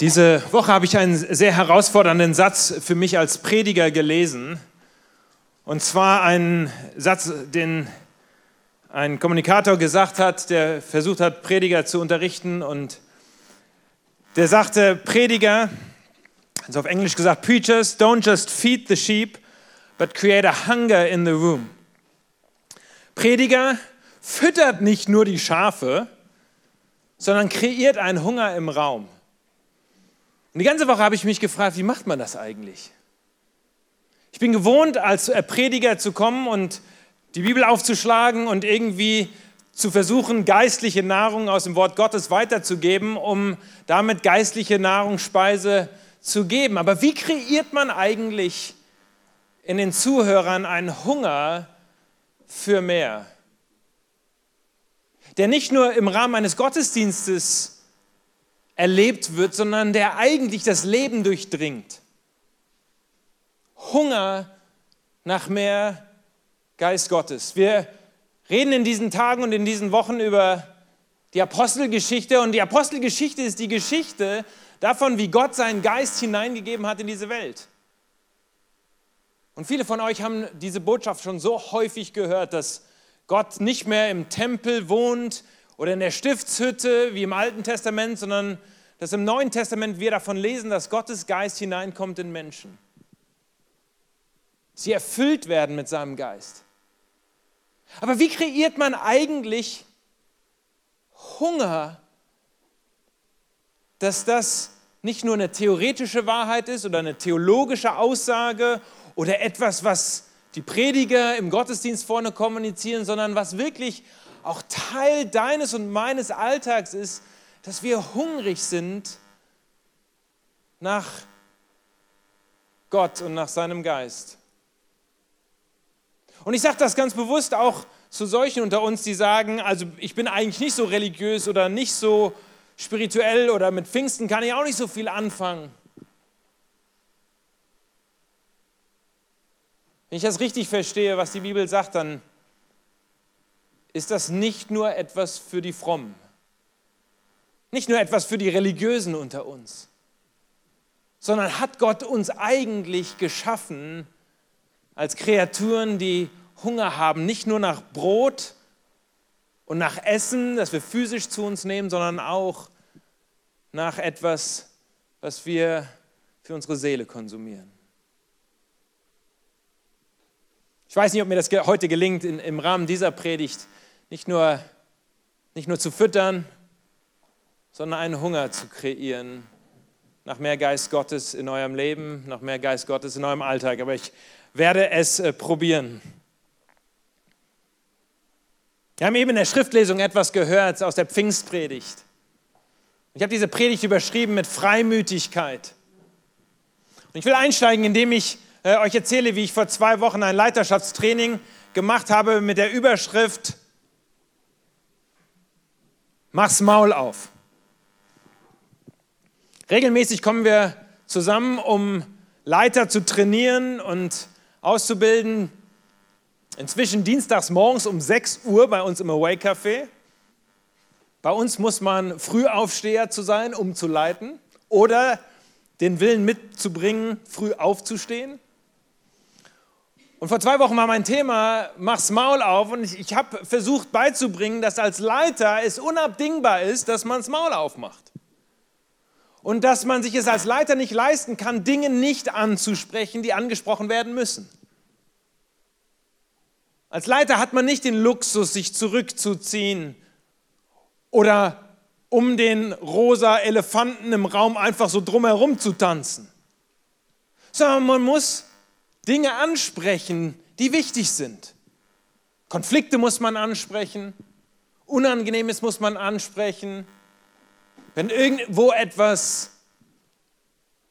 Diese Woche habe ich einen sehr herausfordernden Satz für mich als Prediger gelesen. Und zwar einen Satz, den ein Kommunikator gesagt hat, der versucht hat, Prediger zu unterrichten. Und der sagte, Prediger, also auf Englisch gesagt, Preachers don't just feed the sheep, but create a hunger in the room. Prediger füttert nicht nur die Schafe, sondern kreiert einen Hunger im Raum. Und die ganze Woche habe ich mich gefragt, wie macht man das eigentlich? Ich bin gewohnt, als Prediger zu kommen und die Bibel aufzuschlagen und irgendwie zu versuchen, geistliche Nahrung aus dem Wort Gottes weiterzugeben, um damit geistliche Nahrungsspeise zu geben. Aber wie kreiert man eigentlich in den Zuhörern einen Hunger für mehr? Der nicht nur im Rahmen eines Gottesdienstes erlebt wird, sondern der eigentlich das Leben durchdringt. Hunger nach mehr Geist Gottes. Wir reden in diesen Tagen und in diesen Wochen über die Apostelgeschichte und die Apostelgeschichte ist die Geschichte davon, wie Gott seinen Geist hineingegeben hat in diese Welt. Und viele von euch haben diese Botschaft schon so häufig gehört, dass Gott nicht mehr im Tempel wohnt, oder in der Stiftshütte wie im Alten Testament, sondern dass im Neuen Testament wir davon lesen, dass Gottes Geist hineinkommt in Menschen. Sie erfüllt werden mit seinem Geist. Aber wie kreiert man eigentlich Hunger, dass das nicht nur eine theoretische Wahrheit ist oder eine theologische Aussage oder etwas, was die Prediger im Gottesdienst vorne kommunizieren, sondern was wirklich auch Teil deines und meines Alltags ist, dass wir hungrig sind nach Gott und nach seinem Geist. Und ich sage das ganz bewusst auch zu solchen unter uns, die sagen, also ich bin eigentlich nicht so religiös oder nicht so spirituell oder mit Pfingsten kann ich auch nicht so viel anfangen. Wenn ich das richtig verstehe, was die Bibel sagt, dann ist das nicht nur etwas für die Frommen, nicht nur etwas für die Religiösen unter uns, sondern hat Gott uns eigentlich geschaffen als Kreaturen, die Hunger haben, nicht nur nach Brot und nach Essen, das wir physisch zu uns nehmen, sondern auch nach etwas, was wir für unsere Seele konsumieren. Ich weiß nicht, ob mir das heute gelingt, in, im Rahmen dieser Predigt nicht nur, nicht nur zu füttern, sondern einen Hunger zu kreieren nach mehr Geist Gottes in eurem Leben, nach mehr Geist Gottes in eurem Alltag. Aber ich werde es äh, probieren. Wir haben eben in der Schriftlesung etwas gehört aus der Pfingstpredigt. Ich habe diese Predigt überschrieben mit Freimütigkeit. Und ich will einsteigen, indem ich äh, euch erzähle, wie ich vor zwei Wochen ein Leiterschaftstraining gemacht habe mit der Überschrift Mach's Maul auf. Regelmäßig kommen wir zusammen, um Leiter zu trainieren und auszubilden. Inzwischen dienstags morgens um 6 Uhr bei uns im Away Café. Bei uns muss man Frühaufsteher zu sein, um zu leiten oder den Willen mitzubringen, früh aufzustehen. Und vor zwei Wochen war mein Thema, mach's Maul auf. Und ich, ich habe versucht beizubringen, dass als Leiter es unabdingbar ist, dass man's Maul aufmacht. Und dass man sich es als Leiter nicht leisten kann, Dinge nicht anzusprechen, die angesprochen werden müssen. Als Leiter hat man nicht den Luxus, sich zurückzuziehen oder um den rosa Elefanten im Raum einfach so drumherum zu tanzen, sondern man muss Dinge ansprechen, die wichtig sind. Konflikte muss man ansprechen, Unangenehmes muss man ansprechen. Wenn irgendwo etwas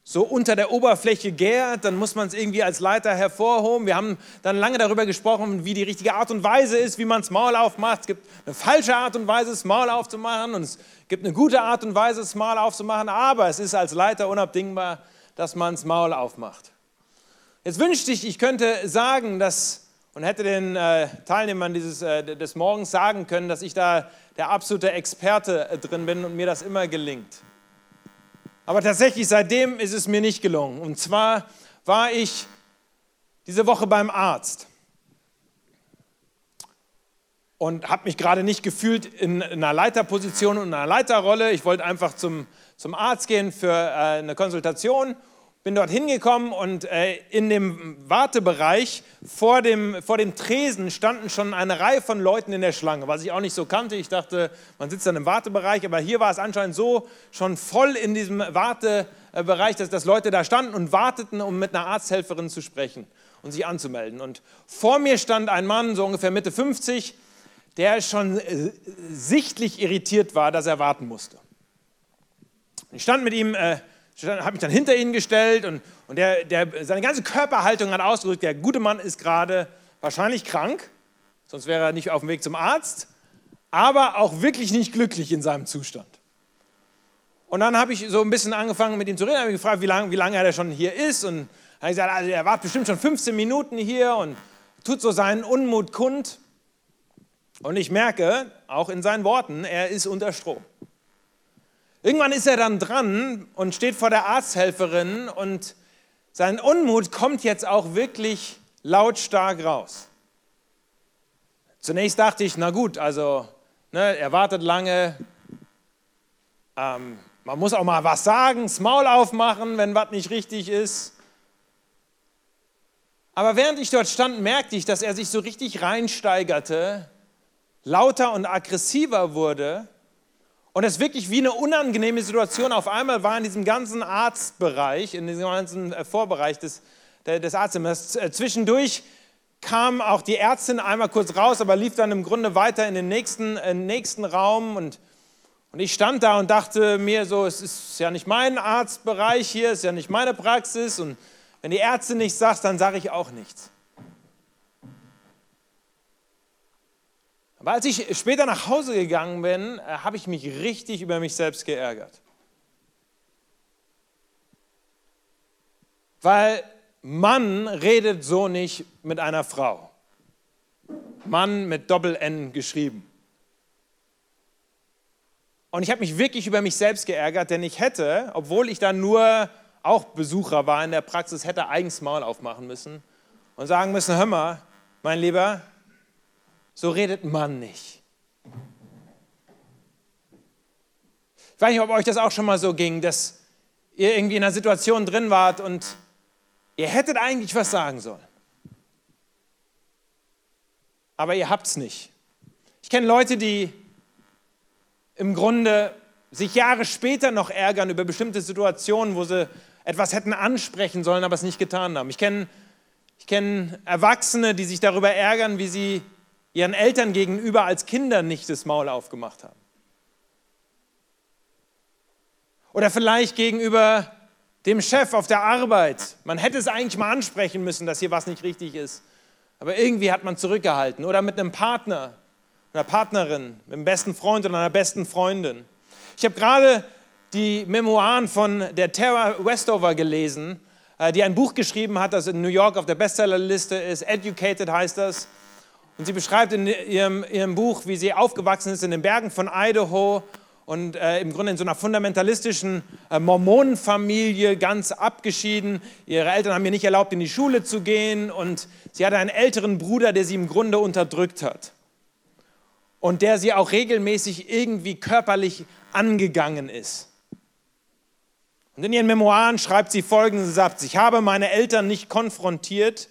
so unter der Oberfläche gärt, dann muss man es irgendwie als Leiter hervorhoben. Wir haben dann lange darüber gesprochen, wie die richtige Art und Weise ist, wie man das Maul aufmacht. Es gibt eine falsche Art und Weise, das Maul aufzumachen und es gibt eine gute Art und Weise, das Maul aufzumachen, aber es ist als Leiter unabdingbar, dass man das Maul aufmacht. Jetzt wünschte ich, ich könnte sagen, dass und hätte den äh, Teilnehmern dieses, äh, des Morgens sagen können, dass ich da der absolute Experte äh, drin bin und mir das immer gelingt. Aber tatsächlich seitdem ist es mir nicht gelungen. Und zwar war ich diese Woche beim Arzt und habe mich gerade nicht gefühlt in einer Leiterposition und einer Leiterrolle. Ich wollte einfach zum, zum Arzt gehen für äh, eine Konsultation bin dort hingekommen und äh, in dem Wartebereich vor dem, vor dem Tresen standen schon eine Reihe von Leuten in der Schlange, was ich auch nicht so kannte. Ich dachte, man sitzt dann im Wartebereich, aber hier war es anscheinend so schon voll in diesem Wartebereich, dass, dass Leute da standen und warteten, um mit einer Arzthelferin zu sprechen und sich anzumelden. Und vor mir stand ein Mann, so ungefähr Mitte 50, der schon äh, sichtlich irritiert war, dass er warten musste. Ich stand mit ihm äh, habe mich dann hinter ihn gestellt und, und der, der, seine ganze Körperhaltung hat ausgedrückt, der gute Mann ist gerade wahrscheinlich krank, sonst wäre er nicht auf dem Weg zum Arzt, aber auch wirklich nicht glücklich in seinem Zustand. Und dann habe ich so ein bisschen angefangen mit ihm zu reden, habe gefragt, wie lange wie lang er schon hier ist und habe gesagt, also er war bestimmt schon 15 Minuten hier und tut so seinen Unmut kund. Und ich merke, auch in seinen Worten, er ist unter Strom. Irgendwann ist er dann dran und steht vor der Arzthelferin und sein Unmut kommt jetzt auch wirklich lautstark raus. Zunächst dachte ich, na gut, also ne, er wartet lange, ähm, man muss auch mal was sagen, das Maul aufmachen, wenn was nicht richtig ist. Aber während ich dort stand, merkte ich, dass er sich so richtig reinsteigerte, lauter und aggressiver wurde und es wirklich wie eine unangenehme Situation auf einmal war in diesem ganzen Arztbereich, in diesem ganzen äh, Vorbereich des, des Arztzimmers. Äh, zwischendurch kam auch die Ärztin einmal kurz raus, aber lief dann im Grunde weiter in den nächsten, äh, nächsten Raum. Und, und ich stand da und dachte mir so, es ist ja nicht mein Arztbereich hier, es ist ja nicht meine Praxis. Und wenn die Ärztin nichts sagt, dann sage ich auch nichts. Aber als ich später nach Hause gegangen bin, äh, habe ich mich richtig über mich selbst geärgert. Weil Mann redet so nicht mit einer Frau. Mann mit Doppel-N geschrieben. Und ich habe mich wirklich über mich selbst geärgert, denn ich hätte, obwohl ich dann nur auch Besucher war in der Praxis, hätte eigens Maul aufmachen müssen und sagen müssen, hör mal, mein Lieber, so redet man nicht. Ich weiß nicht, ob euch das auch schon mal so ging, dass ihr irgendwie in einer Situation drin wart und ihr hättet eigentlich was sagen sollen. Aber ihr habt es nicht. Ich kenne Leute, die im Grunde sich Jahre später noch ärgern über bestimmte Situationen, wo sie etwas hätten ansprechen sollen, aber es nicht getan haben. Ich kenne ich kenn Erwachsene, die sich darüber ärgern, wie sie ihren Eltern gegenüber als Kinder nicht das Maul aufgemacht haben. Oder vielleicht gegenüber dem Chef auf der Arbeit. Man hätte es eigentlich mal ansprechen müssen, dass hier was nicht richtig ist. Aber irgendwie hat man zurückgehalten. Oder mit einem Partner, einer Partnerin, mit einem besten Freund oder einer besten Freundin. Ich habe gerade die Memoiren von der Tara Westover gelesen, äh, die ein Buch geschrieben hat, das in New York auf der Bestsellerliste ist. Educated heißt das. Und sie beschreibt in ihrem, ihrem Buch, wie sie aufgewachsen ist in den Bergen von Idaho und äh, im Grunde in so einer fundamentalistischen äh, Mormonenfamilie ganz abgeschieden. Ihre Eltern haben ihr nicht erlaubt, in die Schule zu gehen und sie hatte einen älteren Bruder, der sie im Grunde unterdrückt hat und der sie auch regelmäßig irgendwie körperlich angegangen ist. Und in ihren Memoiren schreibt sie folgenden Satz, ich habe meine Eltern nicht konfrontiert,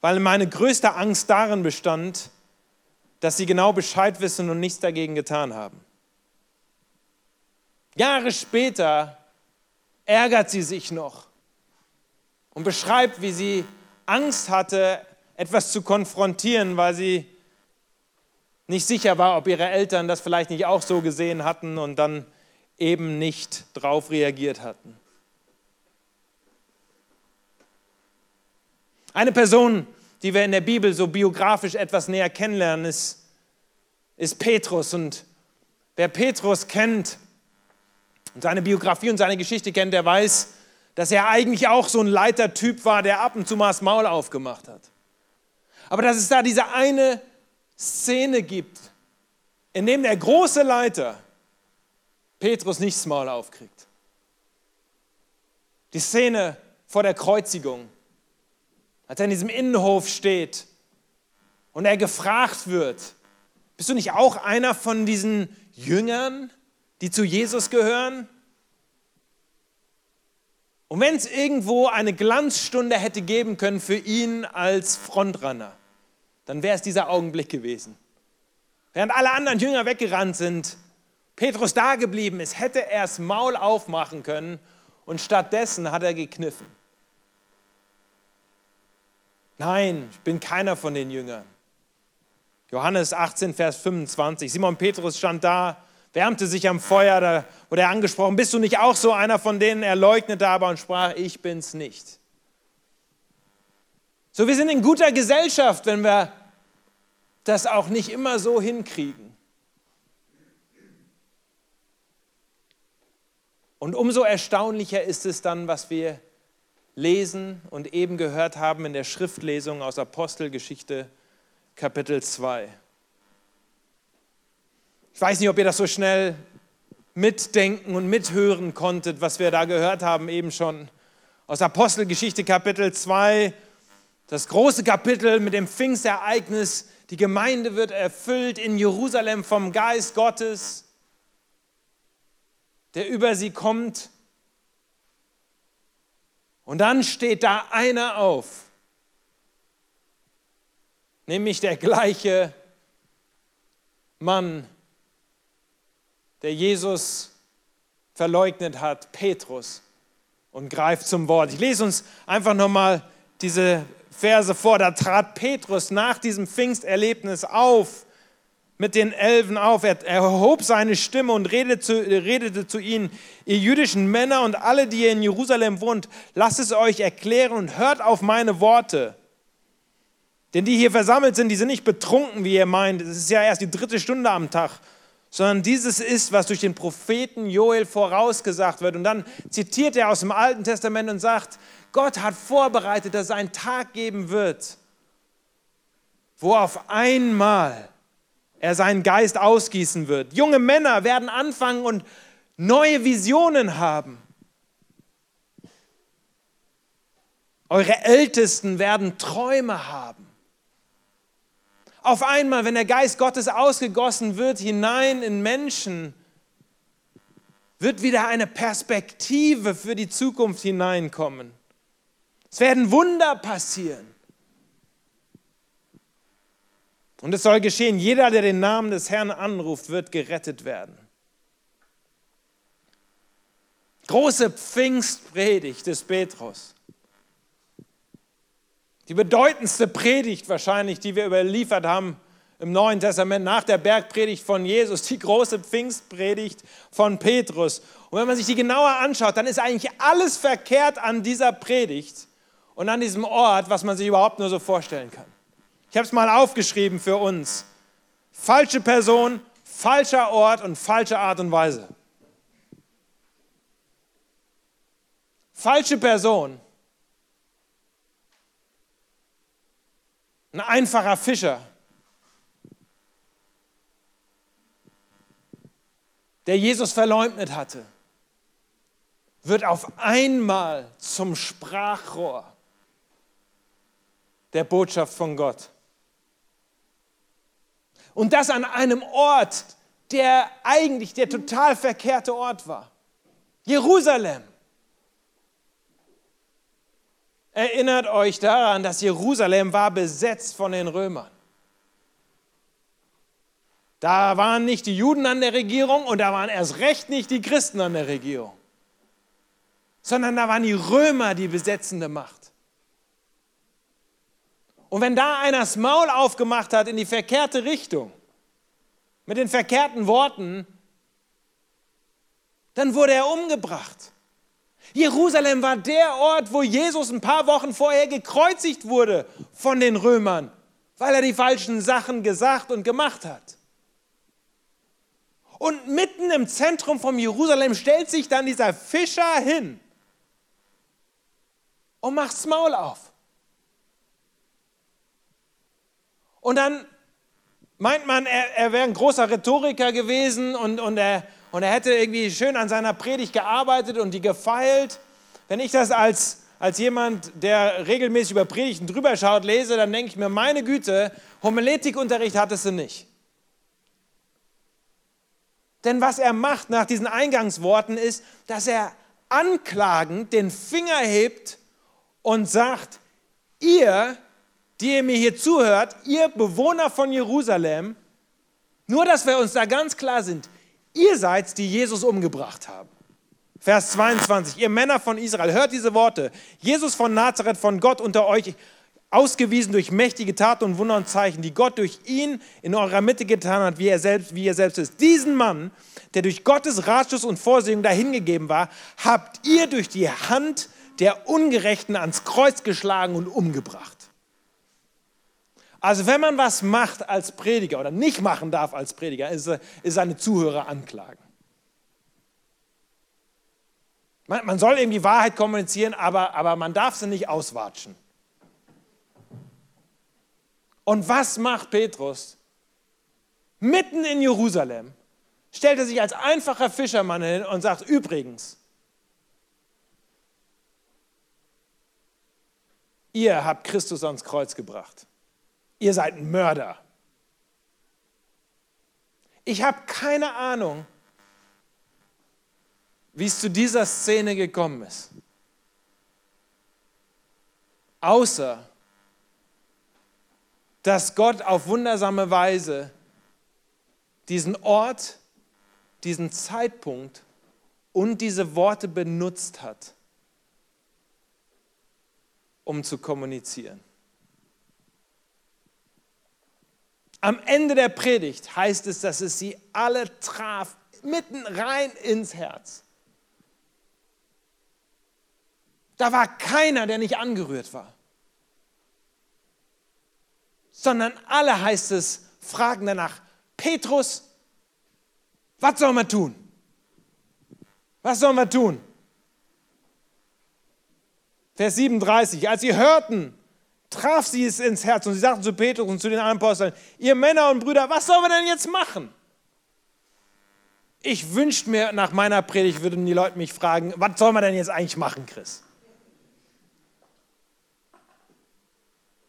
weil meine größte Angst darin bestand, dass sie genau Bescheid wissen und nichts dagegen getan haben. Jahre später ärgert sie sich noch und beschreibt, wie sie Angst hatte, etwas zu konfrontieren, weil sie nicht sicher war, ob ihre Eltern das vielleicht nicht auch so gesehen hatten und dann eben nicht drauf reagiert hatten. Eine Person, die wir in der Bibel so biografisch etwas näher kennenlernen, ist, ist Petrus. Und wer Petrus kennt und seine Biografie und seine Geschichte kennt, der weiß, dass er eigentlich auch so ein Leitertyp war, der ab und zu mal das Maul aufgemacht hat. Aber dass es da diese eine Szene gibt, in dem der große Leiter Petrus nicht das Maul aufkriegt. Die Szene vor der Kreuzigung, als er in diesem Innenhof steht und er gefragt wird, bist du nicht auch einer von diesen Jüngern, die zu Jesus gehören? Und wenn es irgendwo eine Glanzstunde hätte geben können für ihn als Frontrunner, dann wäre es dieser Augenblick gewesen. Während alle anderen Jünger weggerannt sind, Petrus da geblieben ist, hätte er das Maul aufmachen können und stattdessen hat er gekniffen. Nein, ich bin keiner von den Jüngern. Johannes 18, Vers 25. Simon Petrus stand da, wärmte sich am Feuer, da wurde er angesprochen, bist du nicht auch so einer von denen? Er leugnete aber und sprach, ich bin's nicht. So, wir sind in guter Gesellschaft, wenn wir das auch nicht immer so hinkriegen. Und umso erstaunlicher ist es dann, was wir lesen und eben gehört haben in der Schriftlesung aus Apostelgeschichte Kapitel 2. Ich weiß nicht, ob ihr das so schnell mitdenken und mithören konntet, was wir da gehört haben eben schon. Aus Apostelgeschichte Kapitel 2, das große Kapitel mit dem Pfingstereignis. Die Gemeinde wird erfüllt in Jerusalem vom Geist Gottes, der über sie kommt. Und dann steht da einer auf, nämlich der gleiche Mann, der Jesus verleugnet hat, Petrus, und greift zum Wort. Ich lese uns einfach nochmal diese Verse vor. Da trat Petrus nach diesem Pfingsterlebnis auf, mit den Elfen auf. Er erhob seine Stimme und redete zu, redete zu ihnen, ihr jüdischen Männer und alle, die ihr in Jerusalem wohnt, lasst es euch erklären und hört auf meine Worte. Denn die hier versammelt sind, die sind nicht betrunken, wie ihr meint. Es ist ja erst die dritte Stunde am Tag sondern dieses ist, was durch den Propheten Joel vorausgesagt wird. Und dann zitiert er aus dem Alten Testament und sagt, Gott hat vorbereitet, dass es einen Tag geben wird, wo auf einmal er seinen Geist ausgießen wird. Junge Männer werden anfangen und neue Visionen haben. Eure Ältesten werden Träume haben auf einmal, wenn der Geist Gottes ausgegossen wird hinein in Menschen, wird wieder eine Perspektive für die Zukunft hineinkommen. Es werden Wunder passieren. Und es soll geschehen, jeder, der den Namen des Herrn anruft, wird gerettet werden. Große Pfingstpredigt des Petrus. Die bedeutendste Predigt wahrscheinlich, die wir überliefert haben im Neuen Testament nach der Bergpredigt von Jesus, die große Pfingstpredigt von Petrus. Und wenn man sich die genauer anschaut, dann ist eigentlich alles verkehrt an dieser Predigt und an diesem Ort, was man sich überhaupt nur so vorstellen kann. Ich habe es mal aufgeschrieben für uns. Falsche Person, falscher Ort und falsche Art und Weise. Falsche Person, ein einfacher Fischer, der Jesus verleugnet hatte, wird auf einmal zum Sprachrohr der Botschaft von Gott. Und das an einem Ort, der eigentlich der total verkehrte Ort war. Jerusalem. Erinnert euch daran, dass Jerusalem war besetzt von den Römern. Da waren nicht die Juden an der Regierung und da waren erst recht nicht die Christen an der Regierung, sondern da waren die Römer die besetzende Macht. Und wenn da einer das Maul aufgemacht hat in die verkehrte Richtung, mit den verkehrten Worten, dann wurde er umgebracht. Jerusalem war der Ort, wo Jesus ein paar Wochen vorher gekreuzigt wurde von den Römern, weil er die falschen Sachen gesagt und gemacht hat. Und mitten im Zentrum von Jerusalem stellt sich dann dieser Fischer hin und macht's Maul auf. Und dann meint man, er, er wäre ein großer Rhetoriker gewesen und, und er und er hätte irgendwie schön an seiner Predigt gearbeitet und die gefeilt. wenn ich das als, als jemand, der regelmäßig über Predigten drüber schaut, lese, dann denke ich mir, meine Güte, Homiletikunterricht hattest du nicht. Denn was er macht nach diesen Eingangsworten ist, dass er anklagend den Finger hebt und sagt, ihr, die ihr mir hier zuhört, ihr Bewohner von Jerusalem, nur dass wir uns da ganz klar sind, ihr seid, die Jesus umgebracht haben. Vers 22, ihr Männer von Israel, hört diese Worte. Jesus von Nazareth, von Gott unter euch, ausgewiesen durch mächtige Taten und Wunder und Zeichen, die Gott durch ihn in eurer Mitte getan hat, wie er selbst, wie er selbst ist. Diesen Mann, der durch Gottes Ratschluss und Vorsehung dahingegeben war, habt ihr durch die Hand der Ungerechten ans Kreuz geschlagen und umgebracht. Also wenn man was macht als Prediger oder nicht machen darf als Prediger, ist, ist seine Zuhörer anklagen. Man, man soll eben die Wahrheit kommunizieren, aber, aber man darf sie nicht auswatschen. Und was macht Petrus? Mitten in Jerusalem stellt er sich als einfacher Fischermann hin und sagt, übrigens, ihr habt Christus ans Kreuz gebracht. Ihr seid ein Mörder. Ich habe keine Ahnung, wie es zu dieser Szene gekommen ist. Außer, dass Gott auf wundersame Weise diesen Ort, diesen Zeitpunkt und diese Worte benutzt hat, um zu kommunizieren. Am Ende der Predigt heißt es, dass es sie alle traf, mitten rein ins Herz. Da war keiner, der nicht angerührt war sondern alle heißt es, fragen danach, Petrus, was sollen wir tun? Was sollen wir tun? Vers 37, als sie hörten, traf sie es ins Herz und sie sagten zu Petrus und zu den anderen Aposteln, ihr Männer und Brüder, was sollen wir denn jetzt machen? Ich wünschte mir, nach meiner Predigt würden die Leute mich fragen, was soll man denn jetzt eigentlich machen, Chris?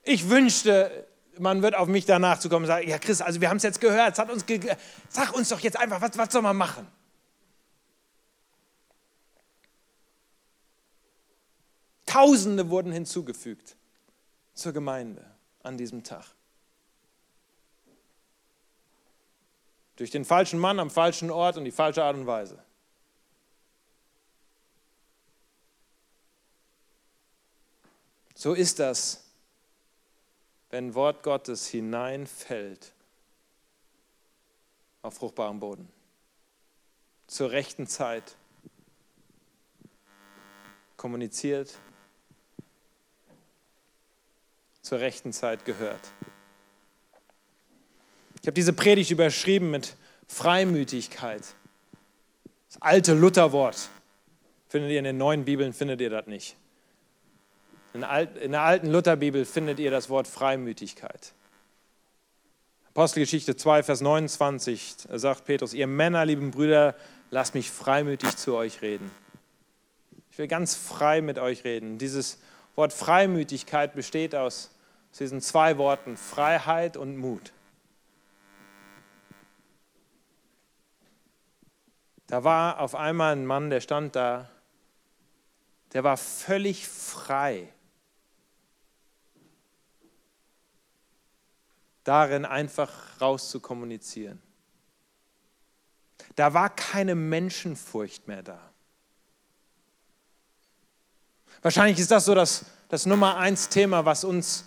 Ich wünschte, man wird auf mich danach zu kommen und sagen, ja Chris, also wir haben es jetzt gehört, hat uns ge sag uns doch jetzt einfach, was, was soll man machen? Tausende wurden hinzugefügt zur Gemeinde an diesem Tag. Durch den falschen Mann am falschen Ort und die falsche Art und Weise. So ist das wenn Wort Gottes hineinfällt auf fruchtbaren Boden. Zur rechten Zeit kommuniziert, zur rechten Zeit gehört. Ich habe diese Predigt überschrieben mit Freimütigkeit. Das alte Lutherwort findet ihr in den neuen Bibeln, findet ihr das nicht. In der alten Lutherbibel findet ihr das Wort Freimütigkeit. Apostelgeschichte 2, Vers 29 sagt Petrus, ihr Männer, lieben Brüder, lasst mich freimütig zu euch reden. Ich will ganz frei mit euch reden. Dieses Wort Freimütigkeit besteht aus diesen zwei Worten, Freiheit und Mut. Da war auf einmal ein Mann, der stand da, der war völlig frei darin einfach rauszukommunizieren. Da war keine Menschenfurcht mehr da. Wahrscheinlich ist das so das, das Nummer eins Thema, was uns,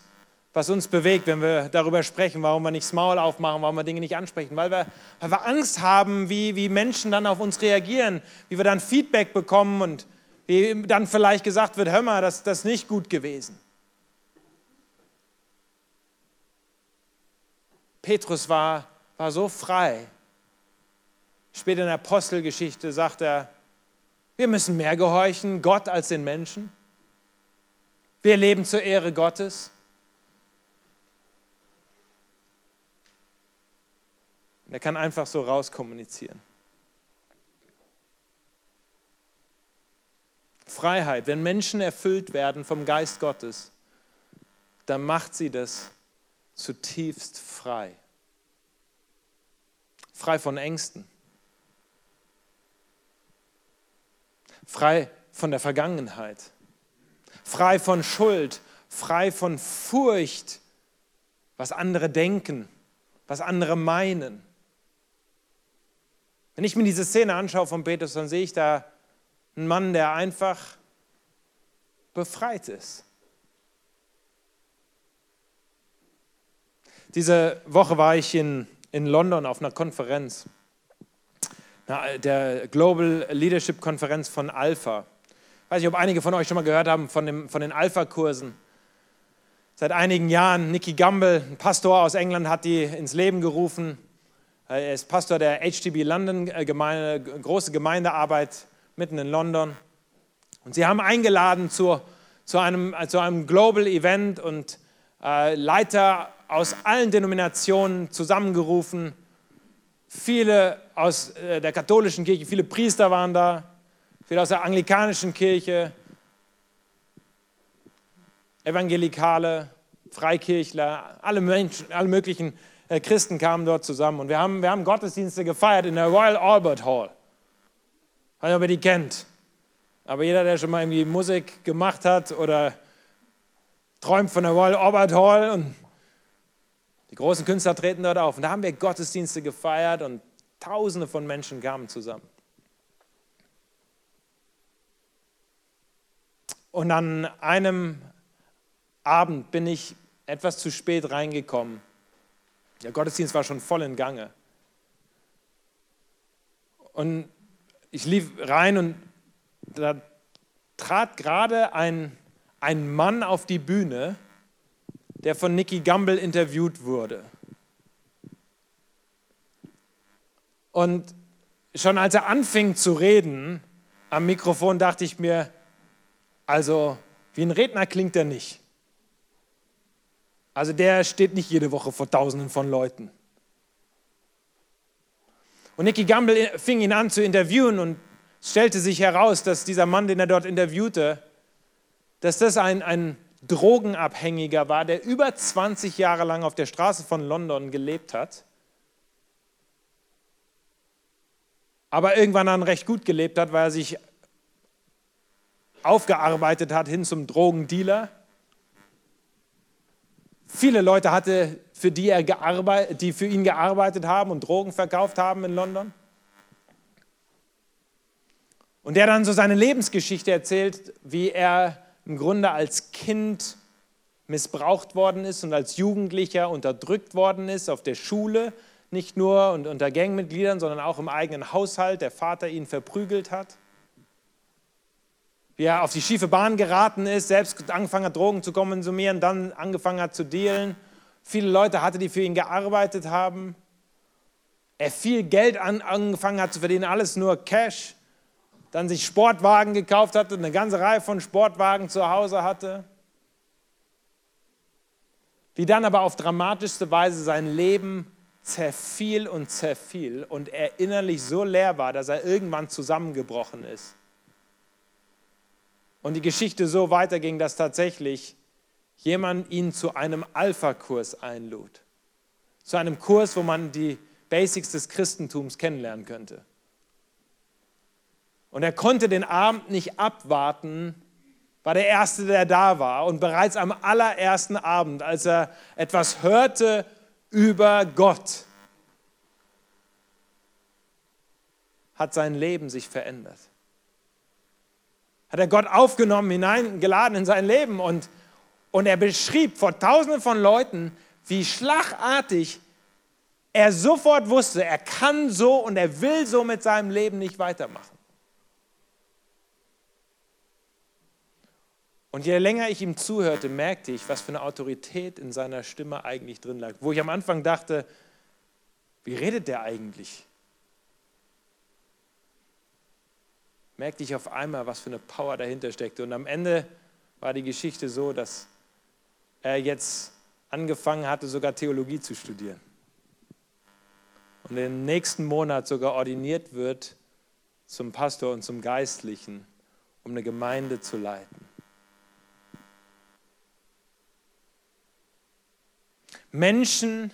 was uns bewegt, wenn wir darüber sprechen, warum wir nicht das Maul aufmachen, warum wir Dinge nicht ansprechen, weil wir, weil wir Angst haben, wie, wie Menschen dann auf uns reagieren, wie wir dann Feedback bekommen und wie dann vielleicht gesagt wird, hör mal, das, das ist nicht gut gewesen. Petrus war, war so frei. Später in der Apostelgeschichte sagt er, wir müssen mehr gehorchen, Gott als den Menschen. Wir leben zur Ehre Gottes. Und er kann einfach so rauskommunizieren. Freiheit, wenn Menschen erfüllt werden vom Geist Gottes, dann macht sie das zutiefst frei. Frei von Ängsten. Frei von der Vergangenheit. Frei von Schuld. Frei von Furcht, was andere denken, was andere meinen. Wenn ich mir diese Szene anschaue von Petrus, dann sehe ich da einen Mann, der einfach befreit ist. Diese Woche war ich in, in London auf einer Konferenz, der Global Leadership Konferenz von Alpha. Ich weiß nicht, ob einige von euch schon mal gehört haben von, dem, von den Alpha-Kursen. Seit einigen Jahren, Nicky Gamble, ein Pastor aus England, hat die ins Leben gerufen. Er ist Pastor der HTB London, äh, Gemeinde, große Gemeindearbeit mitten in London. Und sie haben eingeladen zu, zu, einem, zu einem Global Event und äh, Leiter aus allen Denominationen zusammengerufen. Viele aus äh, der katholischen Kirche, viele Priester waren da, viele aus der anglikanischen Kirche, Evangelikale, Freikirchler, alle, Menschen, alle möglichen äh, Christen kamen dort zusammen. Und wir haben, wir haben Gottesdienste gefeiert in der Royal Albert Hall. Ich weiß nicht, ob ihr die kennt. Aber jeder, der schon mal irgendwie Musik gemacht hat oder träumt von der Royal Albert Hall und die großen Künstler treten dort auf. Und da haben wir Gottesdienste gefeiert und Tausende von Menschen kamen zusammen. Und an einem Abend bin ich etwas zu spät reingekommen. Der Gottesdienst war schon voll in Gange. Und ich lief rein und da trat gerade ein, ein Mann auf die Bühne, der von Nicky Gamble interviewt wurde. Und schon als er anfing zu reden am Mikrofon, dachte ich mir, also wie ein Redner klingt er nicht. Also der steht nicht jede Woche vor Tausenden von Leuten. Und Nicky Gamble fing ihn an zu interviewen und stellte sich heraus, dass dieser Mann, den er dort interviewte, dass das ein, ein Drogenabhängiger war, der über 20 Jahre lang auf der Straße von London gelebt hat, aber irgendwann dann recht gut gelebt hat, weil er sich aufgearbeitet hat hin zum Drogendealer. Viele Leute hatte, für die, er gearbeitet, die für ihn gearbeitet haben und Drogen verkauft haben in London. Und der dann so seine Lebensgeschichte erzählt, wie er im Grunde als Kind missbraucht worden ist und als Jugendlicher unterdrückt worden ist auf der Schule, nicht nur und unter Gangmitgliedern, sondern auch im eigenen Haushalt, der Vater ihn verprügelt hat. Wie er auf die schiefe Bahn geraten ist, selbst angefangen hat, Drogen zu konsumieren, dann angefangen hat zu dealen. Viele Leute hatte, die für ihn gearbeitet haben. Er viel Geld an, angefangen hat zu verdienen, alles nur Cash dann sich Sportwagen gekauft hatte, eine ganze Reihe von Sportwagen zu Hause hatte, wie dann aber auf dramatischste Weise sein Leben zerfiel und zerfiel und er innerlich so leer war, dass er irgendwann zusammengebrochen ist. Und die Geschichte so weiterging, dass tatsächlich jemand ihn zu einem Alpha-Kurs einlud. Zu einem Kurs, wo man die Basics des Christentums kennenlernen könnte. Und er konnte den Abend nicht abwarten, war der Erste, der da war. Und bereits am allerersten Abend, als er etwas hörte über Gott, hat sein Leben sich verändert. Hat er Gott aufgenommen, hineingeladen in sein Leben und, und er beschrieb vor tausenden von Leuten, wie schlagartig er sofort wusste, er kann so und er will so mit seinem Leben nicht weitermachen. Und je länger ich ihm zuhörte, merkte ich, was für eine Autorität in seiner Stimme eigentlich drin lag. Wo ich am Anfang dachte, wie redet der eigentlich? Merkte ich auf einmal, was für eine Power dahinter steckte. Und am Ende war die Geschichte so, dass er jetzt angefangen hatte, sogar Theologie zu studieren. Und im nächsten Monat sogar ordiniert wird zum Pastor und zum Geistlichen um eine Gemeinde zu leiten. Menschen,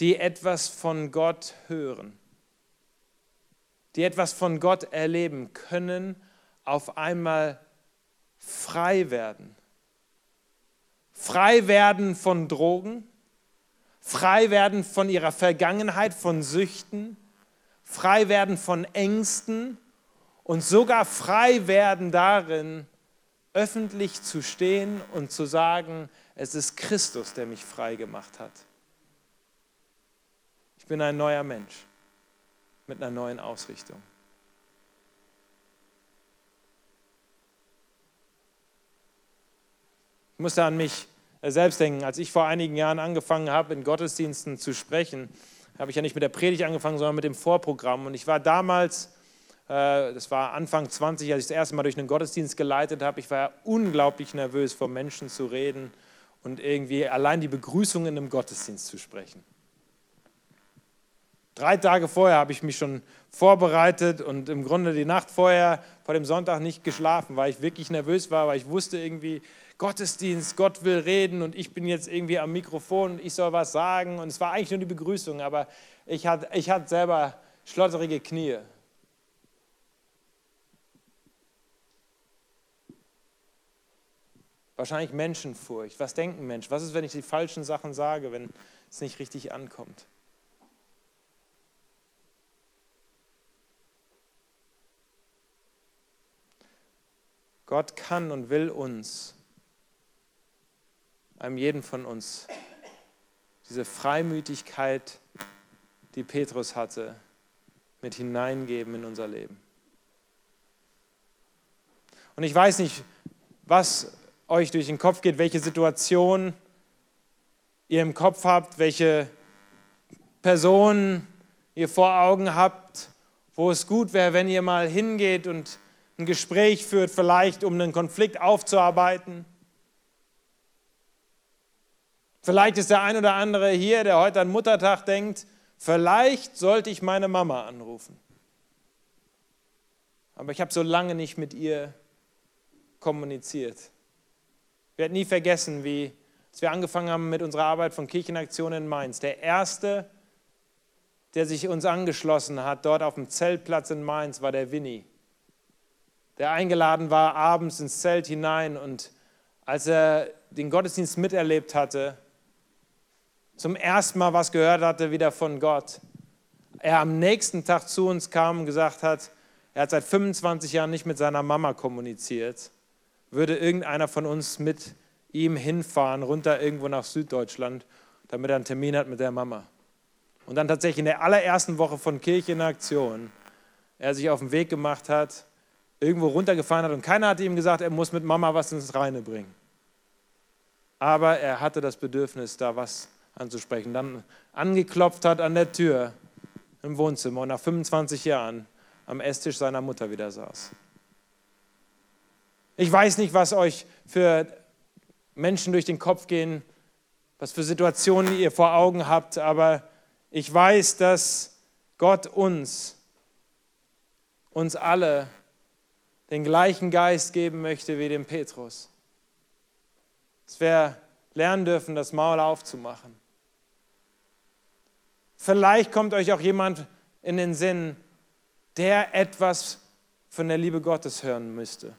die etwas von Gott hören, die etwas von Gott erleben, können auf einmal frei werden. Frei werden von Drogen, frei werden von ihrer Vergangenheit, von Süchten, frei werden von Ängsten und sogar frei werden darin, öffentlich zu stehen und zu sagen, es ist Christus, der mich frei gemacht hat. Ich bin ein neuer Mensch mit einer neuen Ausrichtung. Ich musste an mich selbst denken. Als ich vor einigen Jahren angefangen habe, in Gottesdiensten zu sprechen, habe ich ja nicht mit der Predigt angefangen, sondern mit dem Vorprogramm. Und ich war damals, äh, das war Anfang 20, als ich das erste Mal durch einen Gottesdienst geleitet habe, ich war unglaublich nervös, vor Menschen zu reden und irgendwie allein die Begrüßung in einem Gottesdienst zu sprechen. Drei Tage vorher habe ich mich schon vorbereitet und im Grunde die Nacht vorher, vor dem Sonntag nicht geschlafen, weil ich wirklich nervös war, weil ich wusste irgendwie, Gottesdienst, Gott will reden und ich bin jetzt irgendwie am Mikrofon und ich soll was sagen. Und es war eigentlich nur die Begrüßung, aber ich hatte, ich hatte selber schlotterige Knie. Wahrscheinlich Menschenfurcht. Was denken Menschen? Was ist, wenn ich die falschen Sachen sage, wenn es nicht richtig ankommt? Gott kann und will uns, einem jeden von uns, diese Freimütigkeit, die Petrus hatte, mit hineingeben in unser Leben. Und ich weiß nicht, was euch durch den Kopf geht, welche Situation ihr im Kopf habt, welche Personen ihr vor Augen habt, wo es gut wäre, wenn ihr mal hingeht und ein Gespräch führt, vielleicht um einen Konflikt aufzuarbeiten. Vielleicht ist der ein oder andere hier, der heute an Muttertag denkt, vielleicht sollte ich meine Mama anrufen. Aber ich habe so lange nicht mit ihr kommuniziert. Wir werden nie vergessen, wie als wir angefangen haben mit unserer Arbeit von Kirchenaktion in Mainz, der erste, der sich uns angeschlossen hat, dort auf dem Zeltplatz in Mainz, war der Winnie der eingeladen war abends ins Zelt hinein und als er den Gottesdienst miterlebt hatte, zum ersten Mal was gehört hatte wieder von Gott, er am nächsten Tag zu uns kam und gesagt hat, er hat seit 25 Jahren nicht mit seiner Mama kommuniziert, würde irgendeiner von uns mit ihm hinfahren, runter irgendwo nach Süddeutschland, damit er einen Termin hat mit der Mama. Und dann tatsächlich in der allerersten Woche von Kirche in Aktion er sich auf den Weg gemacht hat, irgendwo runtergefahren hat und keiner hatte ihm gesagt, er muss mit Mama was ins Reine bringen. Aber er hatte das Bedürfnis, da was anzusprechen. Dann angeklopft hat an der Tür im Wohnzimmer und nach 25 Jahren am Esstisch seiner Mutter wieder saß. Ich weiß nicht, was euch für Menschen durch den Kopf gehen, was für Situationen ihr vor Augen habt, aber ich weiß, dass Gott uns, uns alle den gleichen Geist geben möchte wie dem Petrus. Dass wir lernen dürfen, das Maul aufzumachen. Vielleicht kommt euch auch jemand in den Sinn, der etwas von der Liebe Gottes hören müsste.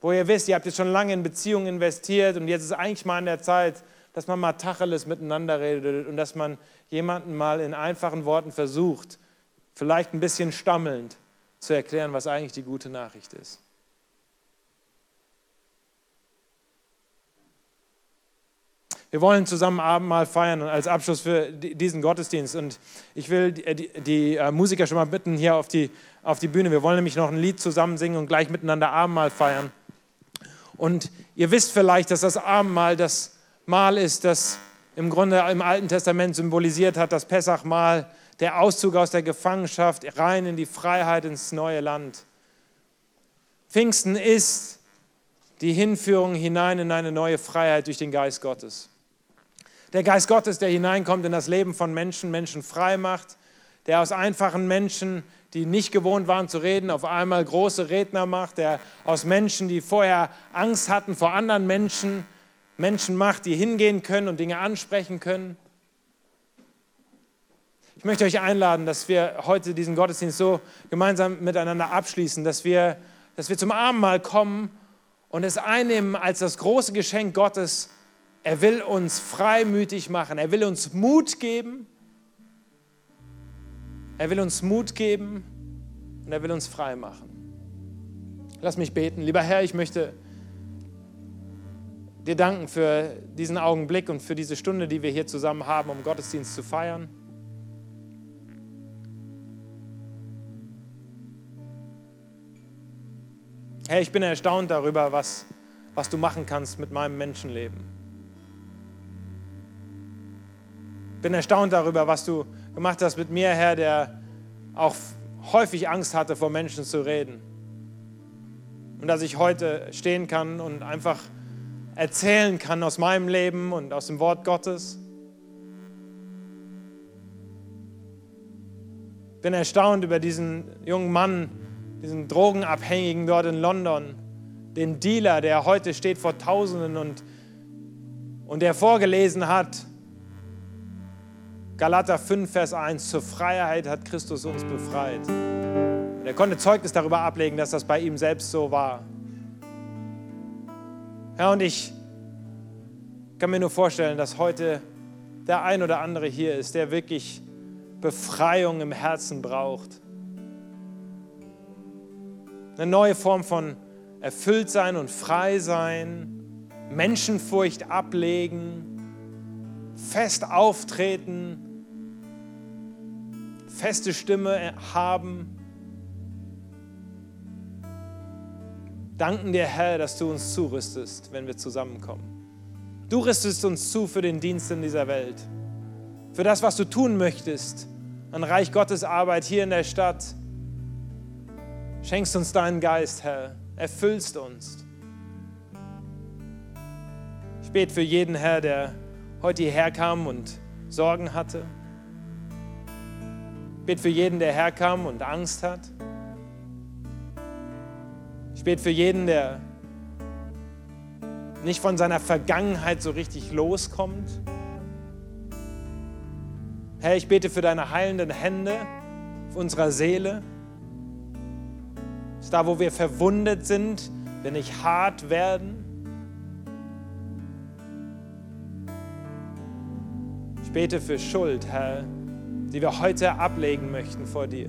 Wo ihr wisst, ihr habt jetzt schon lange in Beziehungen investiert und jetzt ist eigentlich mal an der Zeit, dass man mal Tacheles miteinander redet und dass man jemanden mal in einfachen Worten versucht, vielleicht ein bisschen stammelnd, zu erklären, was eigentlich die gute Nachricht ist. Wir wollen zusammen Abendmahl feiern als Abschluss für diesen Gottesdienst. Und ich will die, die, die, äh, Musiker schon mal bitten hier auf die, auf die Bühne. Wir wollen nämlich noch ein Lied zusammen singen und gleich miteinander Abendmahl feiern. Und ihr wisst vielleicht, dass das Abendmahl das Mahl ist, das im Grunde im Alten Testament symbolisiert hat, das Pessachmahl, der Auszug aus der Gefangenschaft rein in die Freiheit, ins neue Land. Pfingsten ist die Hinführung hinein in eine neue Freiheit durch den Geist Gottes. Der Geist Gottes, der hineinkommt in das Leben von Menschen, Menschen frei macht, der aus einfachen Menschen, die nicht gewohnt waren zu reden, auf einmal große Redner macht, der aus Menschen, die vorher Angst hatten vor anderen Menschen, Menschen macht, die hingehen können und Dinge ansprechen können. Ich möchte euch einladen, dass wir heute diesen Gottesdienst so gemeinsam miteinander abschließen, dass wir, dass wir zum Abendmahl kommen und es einnehmen als das große Geschenk Gottes. Er will uns freimütig machen, er will uns Mut geben er will uns Mut geben und er will uns frei machen. Lass mich beten. Lieber Herr, ich möchte dir danken für diesen Augenblick und für diese Stunde, die wir hier zusammen haben, um Gottesdienst zu feiern. Herr, ich bin erstaunt darüber, was, was du machen kannst mit meinem Menschenleben. Ich bin erstaunt darüber, was du gemacht hast mit mir, Herr, der auch häufig Angst hatte, vor Menschen zu reden. Und dass ich heute stehen kann und einfach erzählen kann aus meinem Leben und aus dem Wort Gottes. Ich bin erstaunt über diesen jungen Mann, diesen Drogenabhängigen dort in London, den Dealer, der heute steht vor Tausenden und, und der vorgelesen hat, Galater 5, Vers 1, zur Freiheit hat Christus uns befreit. Und er konnte Zeugnis darüber ablegen, dass das bei ihm selbst so war. Ja, und ich kann mir nur vorstellen, dass heute der ein oder andere hier ist, der wirklich Befreiung im Herzen braucht. Eine neue Form von Erfülltsein und Freisein, Menschenfurcht ablegen, fest auftreten, feste Stimme haben. Danken dir, Herr, dass du uns zurüstest, wenn wir zusammenkommen. Du rüstest uns zu für den Dienst in dieser Welt, für das, was du tun möchtest an Reich Gottes Arbeit hier in der Stadt. Schenkst uns deinen Geist, Herr, erfüllst uns. Ich bete für jeden, Herr, der heute hierher kam und Sorgen hatte bete für jeden, der herkam und Angst hat. Ich bete für jeden, der nicht von seiner Vergangenheit so richtig loskommt. Herr, ich bete für deine heilenden Hände auf unserer Seele. Dass da, wo wir verwundet sind, wir nicht hart werden. Ich bete für Schuld, Herr die wir heute ablegen möchten vor dir.